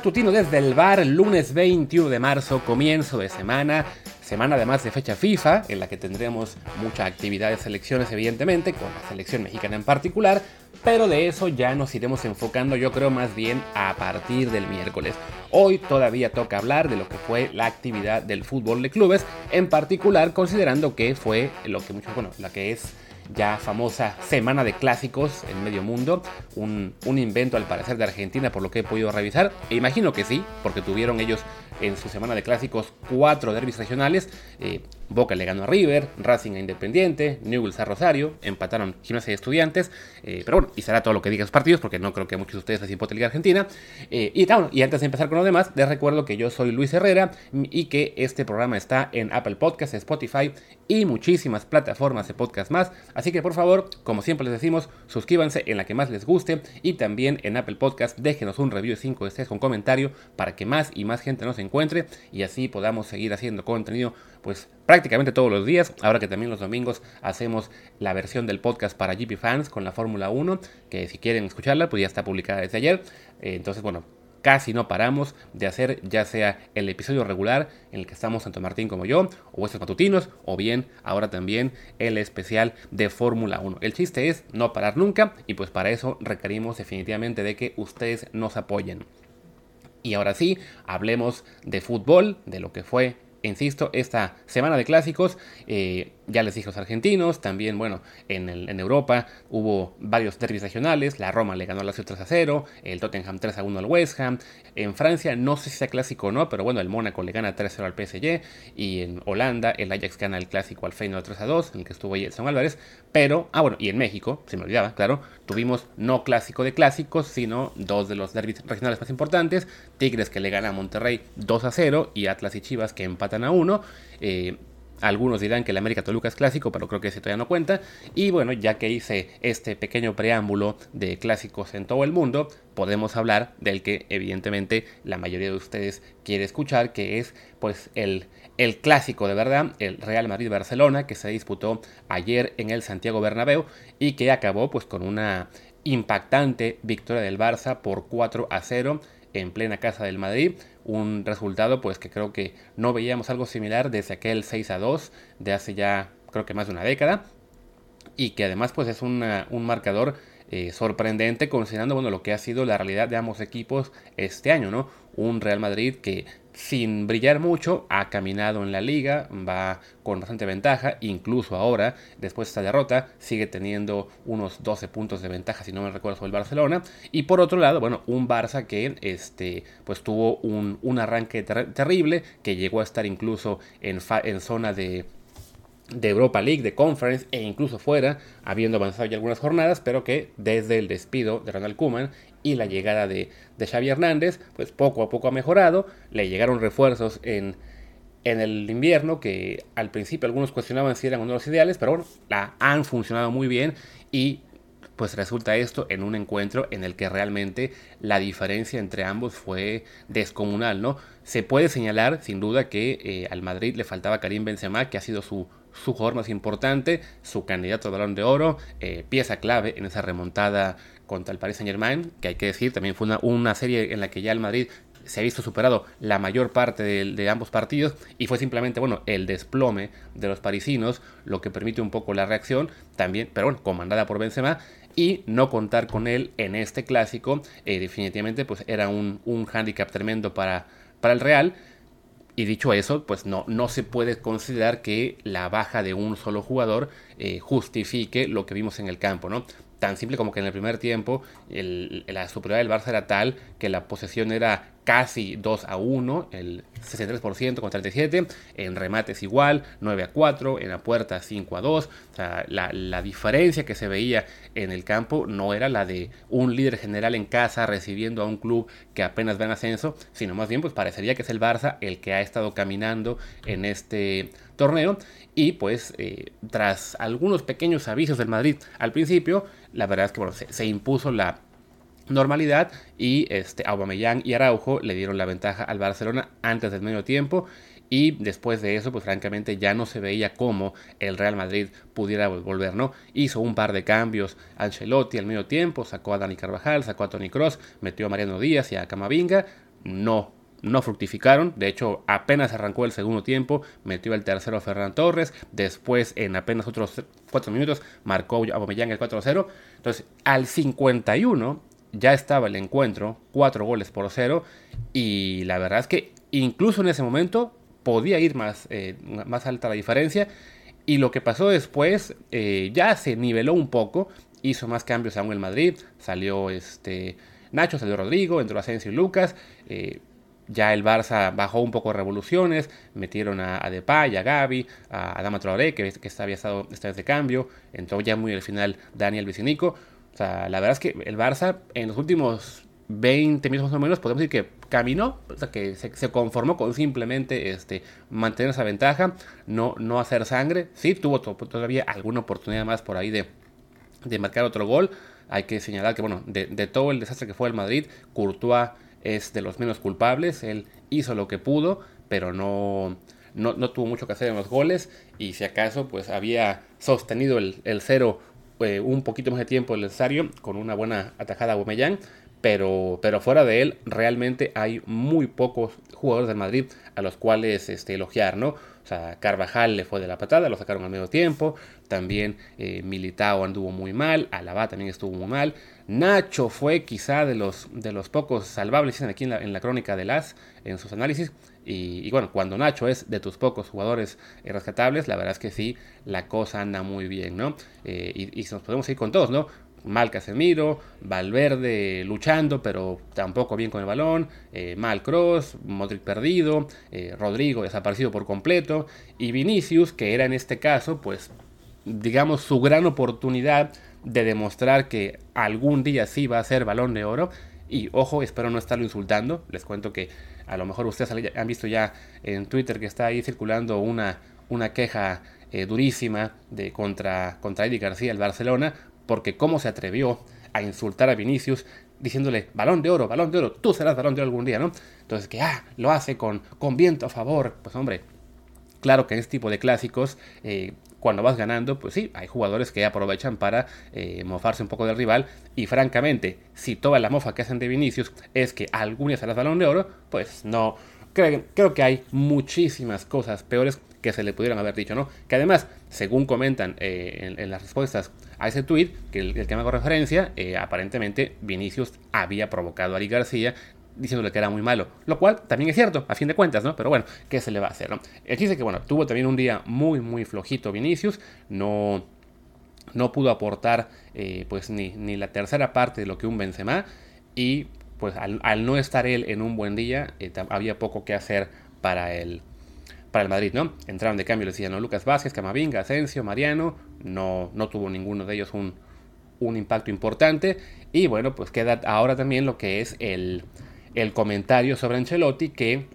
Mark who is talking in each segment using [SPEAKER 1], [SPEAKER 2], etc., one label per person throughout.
[SPEAKER 1] Matutino desde el bar, lunes 21 de marzo, comienzo de semana. Semana además de fecha FIFA, en la que tendremos mucha actividad de selecciones, evidentemente, con la selección mexicana en particular, pero de eso ya nos iremos enfocando, yo creo, más bien a partir del miércoles. Hoy todavía toca hablar de lo que fue la actividad del fútbol de clubes, en particular considerando que fue lo que muchos, bueno, la que es ya famosa Semana de Clásicos en medio mundo, un, invento al parecer de Argentina por lo que he podido revisar, e imagino que sí, porque tuvieron ellos en su Semana de Clásicos cuatro derbis regionales, eh, Boca le ganó a River, Racing a Independiente, Newell's a Rosario, empataron Gimnasia y Estudiantes, eh, pero bueno, y será todo lo que digan los partidos, porque no creo que a muchos de ustedes les importe Liga Argentina. Eh, y, y antes de empezar con lo demás, les recuerdo que yo soy Luis Herrera y que este programa está en Apple Podcasts, Spotify y muchísimas plataformas de podcast más. Así que por favor, como siempre les decimos, suscríbanse en la que más les guste y también en Apple Podcasts déjenos un review de 5 estrellas con comentario para que más y más gente nos encuentre y así podamos seguir haciendo contenido pues prácticamente todos los días. Ahora que también los domingos hacemos la versión del podcast para GP fans con la Fórmula 1, que si quieren escucharla, pues ya está publicada desde ayer. Eh, entonces, bueno, casi no paramos de hacer ya sea el episodio regular en el que estamos tanto Martín como yo, o estos matutinos, o bien ahora también el especial de Fórmula 1. El chiste es no parar nunca y pues para eso requerimos definitivamente de que ustedes nos apoyen. Y ahora sí, hablemos de fútbol, de lo que fue insisto, esta semana de clásicos, eh, ya les dije los argentinos, también, bueno, en, Europa hubo varios derbis regionales, la Roma le ganó la Lazio 3 a 0, el Tottenham 3 a 1 al West Ham, en Francia no sé si sea clásico o no, pero bueno, el Mónaco le gana 3 a 0 al PSG, y en Holanda el Ajax gana el clásico al Feyenoord 3 a 2, en el que estuvo San Álvarez, pero, ah bueno, y en México, se me olvidaba, claro, tuvimos no clásico de clásicos, sino dos de los derbis regionales más importantes, Tigres que le gana a Monterrey 2 a 0, y Atlas y Chivas que empatan a 1, eh, algunos dirán que el América Toluca es clásico, pero creo que ese todavía no cuenta. Y bueno, ya que hice este pequeño preámbulo de clásicos en todo el mundo, podemos hablar del que evidentemente la mayoría de ustedes quiere escuchar, que es pues el, el clásico de verdad, el Real Madrid-Barcelona, que se disputó ayer en el Santiago Bernabéu y que acabó pues con una impactante victoria del Barça por 4 a 0 en plena casa del Madrid un resultado pues que creo que no veíamos algo similar desde aquel 6 a 2 de hace ya creo que más de una década y que además pues es un marcador eh, sorprendente considerando bueno lo que ha sido la realidad de ambos equipos este año no un Real Madrid que sin brillar mucho, ha caminado en la liga, va con bastante ventaja, incluso ahora, después de esta derrota, sigue teniendo unos 12 puntos de ventaja, si no me recuerdo, sobre el Barcelona. Y por otro lado, bueno, un Barça que este, pues tuvo un, arranque terrible, que llegó a estar incluso en, en zona de de Europa League, de Conference e incluso fuera, habiendo avanzado ya algunas jornadas, pero que desde el despido de Ronald Koeman y la llegada de, de Xavi Hernández, pues poco a poco ha mejorado, le llegaron refuerzos en, en el invierno que al principio algunos cuestionaban si eran uno de los ideales, pero bueno, la han funcionado muy bien y pues resulta esto en un encuentro en el que realmente la diferencia entre ambos fue descomunal, ¿no? Se puede señalar sin duda que eh, al Madrid le faltaba Karim Benzema, que ha sido su su jugador más importante, su candidato al balón de oro, eh, pieza clave en esa remontada contra el Paris Saint Germain, que hay que decir, también fue una, serie en la que ya el Madrid se ha visto superado la mayor parte de, ambos partidos y fue simplemente bueno el desplome de los parisinos lo que permite un poco la reacción también pero bueno comandada por Benzema y no contar con él en este clásico eh, definitivamente pues era un, un hándicap tremendo para, para el Real y dicho eso, pues no, no se puede considerar que la baja de un solo jugador eh, justifique lo que vimos en el campo, ¿no? Tan simple como que en el primer tiempo la superioridad del Barça era tal que la posesión era casi 2 a 1, el 63% con 37, en remates igual, 9 a 4, en la puerta 5 a 2, o sea, la, diferencia que se veía en el campo no era la de un líder general en casa recibiendo a un club que apenas va en ascenso, sino más bien pues parecería que es el Barça el que ha estado caminando en este torneo. Y pues eh, tras algunos pequeños avisos del Madrid al principio, la verdad es que bueno, se impuso la normalidad y este, Aubameyang y Araujo le dieron la ventaja al Barcelona antes del medio tiempo y después de eso, pues francamente ya no se veía cómo el Real Madrid pudiera volver, ¿no? Hizo un par de cambios Ancelotti al medio tiempo, sacó a Dani Carvajal, sacó a Tony Cross, metió a Mariano Díaz y a Camavinga, no no fructificaron. De hecho, apenas arrancó el segundo tiempo, metió el tercero Ferran Torres. Después, en apenas otros 4 minutos, marcó Aubameyang el 4-0. Entonces, al 51 ya estaba el encuentro, 4 goles por 0. Y la verdad es que incluso en ese momento podía ir más, eh, más alta la diferencia. Y lo que pasó después eh, ya se niveló un poco. Hizo más cambios aún el Madrid. Salió este Nacho, salió Rodrigo, entró Asensio y Lucas. Eh, ya el Barça bajó un poco revoluciones, metieron a, Depay, a Gaby, a Adama Traoré, que, que había estado esta vez de cambio, entró ya muy al final Daniel Vicinico. O sea, la verdad es que el Barça en los últimos 20 minutos más o menos podemos decir que caminó, o sea, que se, conformó con simplemente este, mantener esa ventaja, no, no hacer sangre. Sí, tuvo todavía alguna oportunidad más por ahí de, de marcar otro gol. Hay que señalar que, bueno, de, de todo el desastre que fue el Madrid, Courtois es de los menos culpables. Él hizo lo que pudo, pero no, no, tuvo mucho que hacer en los goles. Y si acaso, pues había sostenido el, el cero eh, un poquito más de tiempo necesario con una buena atajada a Aubameyang. Pero, pero fuera de él, realmente hay muy pocos jugadores del Madrid a los cuales este, elogiar, ¿no? O sea, Carvajal le fue de la patada, lo sacaron al medio tiempo. También eh, Militao anduvo muy mal. Alaba también estuvo muy mal. Nacho fue quizá de los, de los pocos salvables, aquí en la, en la crónica de las, en sus análisis. Y, bueno, cuando Nacho es de tus pocos jugadores rescatables, la verdad es que sí, la cosa anda muy bien, ¿no? Eh, y, y, nos podemos ir con todos, ¿no? Mal Casemiro, Valverde luchando, pero tampoco bien con el balón, eh, Mal Cross, Modric perdido, eh, Rodrigo desaparecido por completo, y Vinicius, que era en este caso, pues, digamos, su gran oportunidad de demostrar que algún día sí va a ser balón de oro. Y ojo, espero no estarlo insultando. Les cuento que a lo mejor ustedes han visto ya en Twitter que está ahí circulando una, una queja eh, durísima de contra, contra Eddie García, el Barcelona, porque cómo se atrevió a insultar a Vinicius diciéndole balón de oro, balón de oro, tú serás balón de oro algún día, ¿no? Entonces que, ah, lo hace con, con viento a favor. Pues hombre, claro que en este tipo de clásicos eh, cuando vas ganando, pues sí, hay jugadores que aprovechan para eh, mofarse un poco del rival. Y francamente, si toda la mofa que hacen de Vinicius es que algún día serás balón de oro, pues no. Creo, que hay muchísimas cosas peores que se le pudieran haber dicho, ¿no? Que además, según comentan eh, en, las respuestas a ese tweet, que el, que me hago referencia, eh, aparentemente Vinicius había provocado a Ali García diciéndole que era muy malo. Lo cual también es cierto, a fin de cuentas, ¿no? Pero bueno, ¿qué se le va a hacer, no? El dice que, bueno, tuvo también un día muy, muy flojito Vinicius. No, no pudo aportar, eh, pues, ni, ni, la tercera parte de lo que un Benzema. Y, pues, al, no estar él en un buen día, eh, había poco que hacer para el, para el Madrid, ¿no? Entraron de cambio, les decían, ¿no? Lucas Vázquez, Camavinga, Asensio, Mariano. No, no tuvo ninguno de ellos un, un impacto importante. Y bueno, pues queda ahora también lo que es el, el comentario sobre Ancelotti que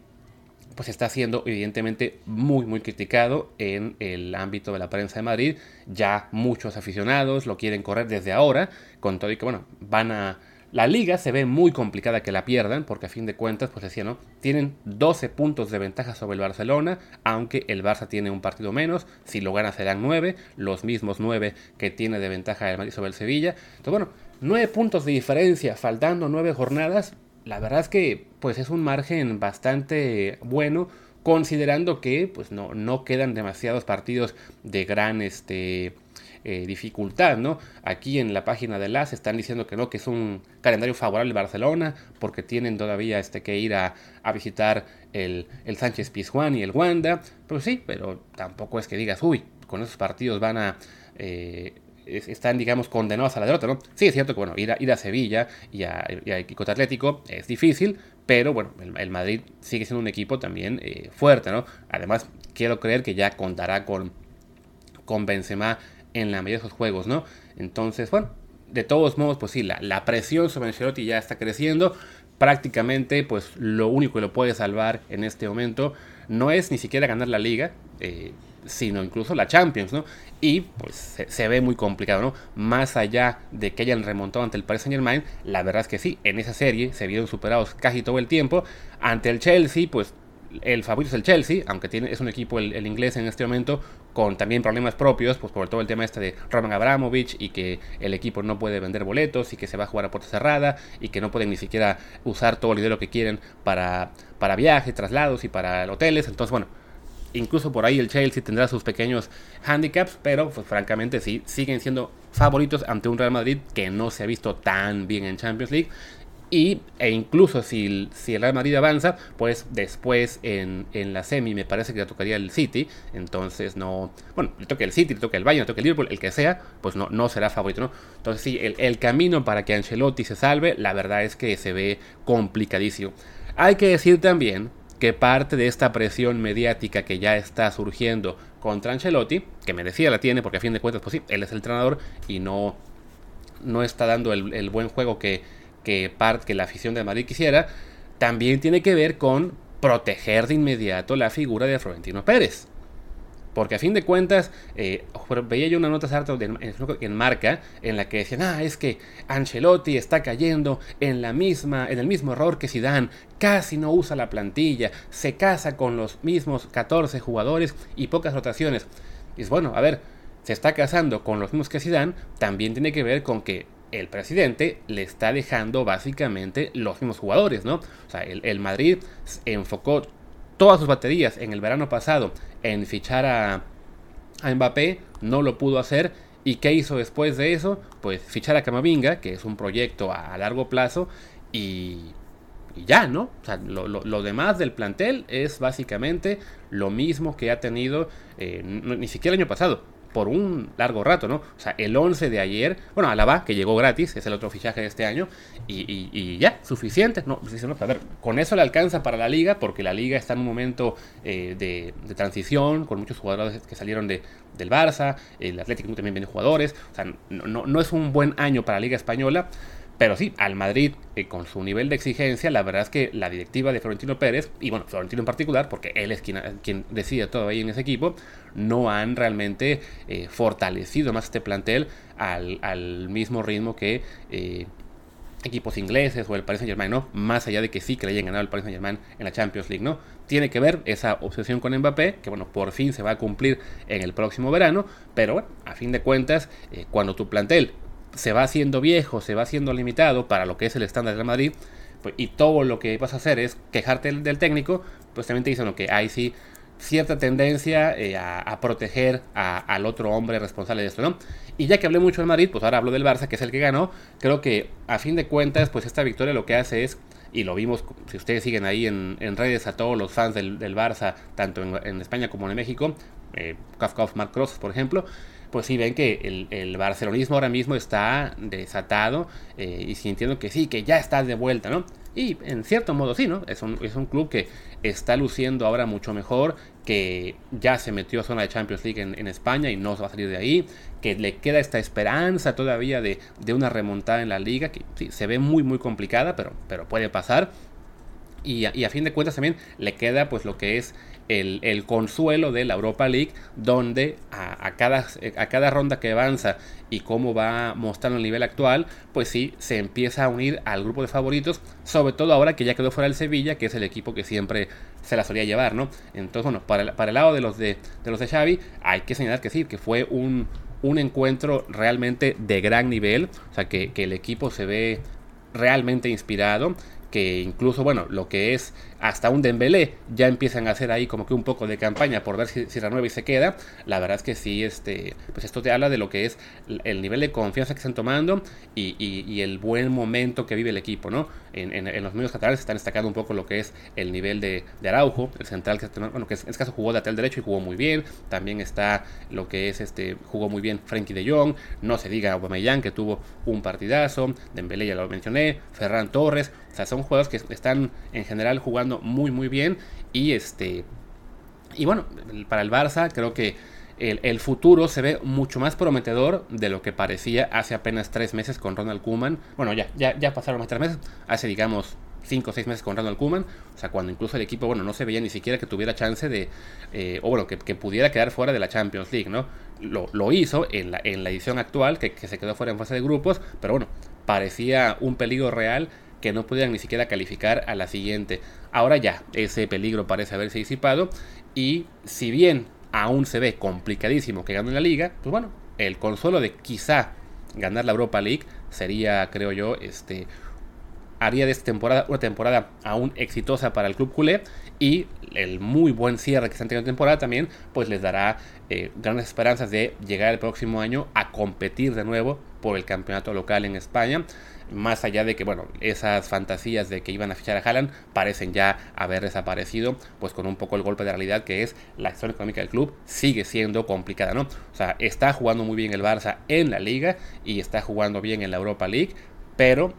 [SPEAKER 1] pues está siendo evidentemente muy muy criticado en el ámbito de la prensa de Madrid. Ya muchos aficionados lo quieren correr desde ahora, con todo y que bueno, van a la liga se ve muy complicada que la pierdan, porque a fin de cuentas, pues decía, ¿no? Tienen 12 puntos de ventaja sobre el Barcelona, aunque el Barça tiene un partido menos, si lo gana serán 9, los mismos 9 que tiene de ventaja el Madrid sobre el Sevilla. Entonces, bueno, 9 puntos de diferencia, faltando 9 jornadas, la verdad es que pues es un margen bastante bueno considerando que pues no, no quedan demasiados partidos de gran este, eh, dificultad, ¿no? Aquí en la página de LAS están diciendo que no, que es un calendario favorable Barcelona porque tienen todavía este, que ir a, visitar el, el Sánchez Pizjuán y el Wanda, pues sí, pero tampoco es que digas, uy, con esos partidos van a... Eh, están, digamos, condenados a la derrota, ¿no? Sí, es cierto que, bueno, ir a, ir a Sevilla y a, y Atlético es difícil, pero bueno, el, Madrid sigue siendo un equipo también eh, fuerte, ¿no? Además, quiero creer que ya contará con, con Benzema en la mayoría de esos juegos, ¿no? Entonces, bueno, de todos modos, pues sí, la, la presión sobre Ancelotti ya está creciendo. Prácticamente, pues lo único que lo puede salvar en este momento no es ni siquiera ganar la liga. Eh, sino incluso la Champions, ¿no? Y pues se, ve muy complicado, ¿no? Más allá de que hayan remontado ante el Paris Saint Germain, la verdad es que sí, en esa serie se vieron superados casi todo el tiempo. Ante el Chelsea, pues el favorito es el Chelsea, aunque tiene, es un equipo el, inglés en este momento con también problemas propios, pues por todo el tema este de Roman Abramovich y que el equipo no puede vender boletos y que se va a jugar a puerta cerrada y que no pueden ni siquiera usar todo el dinero que quieren para, para viajes, traslados y para hoteles. Entonces, bueno, incluso por ahí el Chelsea tendrá sus pequeños handicaps, pero pues francamente sí, siguen siendo favoritos ante un Real Madrid que no se ha visto tan bien en Champions League y, e incluso si, si el Real Madrid avanza, pues después en, en, la semi me parece que le tocaría el City. Entonces no. Bueno, le toca el City, le toca el Bayern, le toca el Liverpool, el que sea, pues no, no será favorito, ¿no? Entonces sí, el, el camino para que Ancelotti se salve, la verdad es que se ve complicadísimo. Hay que decir también que parte de esta presión mediática que ya está surgiendo contra Ancelotti, que merecía la tiene, porque a fin de cuentas, pues sí, él es el entrenador y no, no está dando el, buen juego que que, que la afición de Madrid quisiera, también tiene que ver con proteger de inmediato la figura de Florentino Pérez. Porque a fin de cuentas, eh, veía yo una nota en marca en la que decían, ah, es que Ancelotti está cayendo en la misma, en el mismo error que Zidane, casi no usa la plantilla, se casa con los mismos 14 jugadores y pocas rotaciones. Y es bueno, a ver, se está casando con los mismos que Zidane, también tiene que ver con que el presidente le está dejando básicamente los mismos jugadores, ¿no? O sea, el, Madrid enfocó todas sus baterías en el verano pasado en fichar a, a Mbappé, no lo pudo hacer. ¿Y qué hizo después de eso? Pues fichar a Camavinga, que es un proyecto a, largo plazo, y, ya, ¿no? O sea, lo, demás del plantel es básicamente lo mismo que ha tenido eh, ni siquiera el año pasado por un largo rato, ¿no? O sea, el 11 de ayer, bueno, Alaba, que llegó gratis, es el otro fichaje de este año, y, ya, suficiente. No, pues a ver, con eso le alcanza para la liga, porque la liga está en un momento eh, de, transición, con muchos jugadores que salieron de, del Barça, el Atlético también viene jugadores, o sea, no, no es un buen año para la liga española. Pero sí, al Madrid, eh, con su nivel de exigencia, la verdad es que la directiva de Florentino Pérez, y bueno, Florentino en particular, porque él es quien, decide todo ahí en ese equipo, no han realmente eh, fortalecido más este plantel al, mismo ritmo que eh, equipos ingleses o el Paris Saint Germain, ¿no? Más allá de que sí que le hayan ganado el Paris Saint Germain en la Champions League, ¿no? Tiene que ver esa obsesión con Mbappé, que bueno, por fin se va a cumplir en el próximo verano, pero bueno, a fin de cuentas, cuando tu plantel se va haciendo viejo, se va haciendo limitado para lo que es el estándar de Madrid, pues, y todo lo que vas a hacer es quejarte del, técnico, pues también te dicen que hay sí cierta tendencia eh, a, proteger al otro hombre responsable de esto, ¿no? Y ya que hablé mucho del Madrid, pues ahora hablo del Barça, que es el que ganó. Creo que a fin de cuentas, pues esta victoria lo que hace es, y lo vimos, si ustedes siguen ahí en, redes a todos los fans del, Barça, tanto en, España como en México, eh, Mark Cross, por ejemplo, pues sí ven que el, barcelonismo ahora mismo está desatado eh, y sintiendo que sí, que ya está de vuelta, ¿no? Y en cierto modo sí, ¿no? Es un, es un club que está luciendo ahora mucho mejor, que ya se metió a zona de Champions League en, España y no se va a salir de ahí, que le queda esta esperanza todavía de, una remontada en la liga, que sí, se ve muy muy complicada, pero, pero puede pasar. Y a fin de cuentas también le queda pues lo que es el, consuelo de la Europa League, donde a, cada, a cada ronda que avanza y cómo va mostrando el nivel actual, pues sí, se empieza a unir al grupo de favoritos, sobre todo ahora que ya quedó fuera el Sevilla, que es el equipo que siempre se la solía llevar, ¿no? Entonces, bueno, para el, lado de los de, los de Xavi, hay que señalar que sí, que fue un, un encuentro realmente de gran nivel, o sea, que el equipo se ve realmente inspirado que incluso, bueno, lo que es hasta un Dembélé ya empiezan a hacer ahí como que un poco de campaña por ver si, si y se queda. La verdad es que sí, este, pues esto te habla de lo que es el nivel de confianza que están tomando y, el buen momento que vive el equipo, ¿no? En, los medios catalanes están destacando un poco lo que es el nivel de, Araujo, el central que, bueno, que en este caso jugó de lateral derecho y jugó muy bien. También está lo que es, este, jugó muy bien Frankie de Jong, no se diga Aubameyang que tuvo un partidazo, Dembélé ya lo mencioné, Ferran Torres, o sea, son juegos que están en general jugando muy muy bien y este y bueno, para el Barça creo que el, futuro se ve mucho más prometedor de lo que parecía hace apenas tres meses con Ronald Koeman. Bueno, ya, ya, ya pasaron más tres meses, hace digamos cinco o seis meses con Ronald Koeman, o sea, cuando incluso el equipo, bueno, no se veía ni siquiera que tuviera chance de, eh, o bueno, que, pudiera quedar fuera de la Champions League, ¿no? Lo, hizo en la, en la edición actual, que, se quedó fuera en fase de grupos, pero bueno, parecía un peligro real que no pudieran ni siquiera calificar a la siguiente. Ahora ya, ese peligro parece haberse disipado y si bien aún se ve complicadísimo que gane la liga, pues bueno, el consuelo de quizá ganar la Europa League sería, creo yo, este haría de esta temporada una temporada aún exitosa para el club culé y el muy buen cierre que están teniendo temporada también pues les dará eh, grandes esperanzas de llegar el próximo año a competir de nuevo por el campeonato local en España más allá de que, bueno, esas fantasías de que iban a fichar a Haaland parecen ya haber desaparecido, pues con un poco el golpe de realidad que es la acción económica del club sigue siendo complicada, ¿no? O sea, está jugando muy bien el Barça en la liga y está jugando bien en la Europa League, pero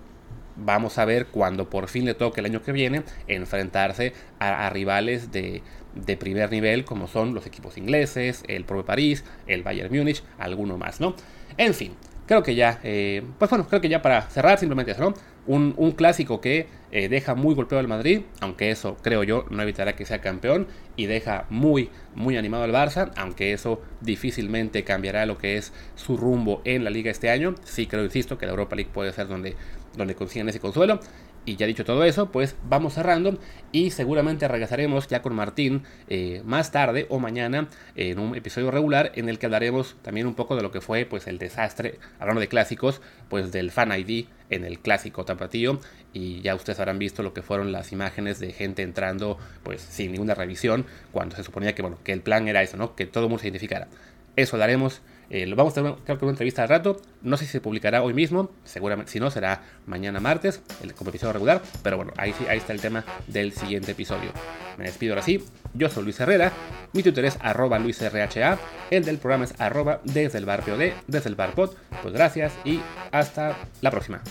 [SPEAKER 1] vamos a ver cuando por fin le toque el año que viene enfrentarse a, rivales de, de, primer nivel como son los equipos ingleses, el Pro París, el Bayern Múnich, alguno más, ¿no? En fin, creo que ya, eh, pues bueno, creo que ya para cerrar simplemente eso, ¿no? Un, un clásico que eh, deja muy golpeado al Madrid, aunque eso creo yo no evitará que sea campeón, y deja muy, muy animado al Barça, aunque eso difícilmente cambiará lo que es su rumbo en la liga este año. Sí creo, insisto, que la Europa League puede ser donde, donde consigan ese consuelo. Y ya dicho todo eso, pues vamos cerrando y seguramente regresaremos ya con Martín eh, más tarde o mañana en un episodio regular en el que hablaremos también un poco de lo que fue pues el desastre, hablando de clásicos, pues del Fan ID en el clásico tapatío y ya ustedes habrán visto lo que fueron las imágenes de gente entrando pues sin ninguna revisión cuando se suponía que bueno que el plan era eso, ¿no? Que todo el mundo se identificara. Eso lo haremos eh, lo vamos a tener que una entrevista al rato. No sé si se publicará hoy mismo. Seguramente, si no, será mañana martes, el, como episodio regular. Pero bueno, ahí, ahí está el tema del siguiente episodio. Me despido ahora sí. Yo soy Luis Herrera. Mi Twitter es arroba luisrha. El del programa es arroba desde el bar POD, desde el bar pod. Pues gracias y hasta la próxima.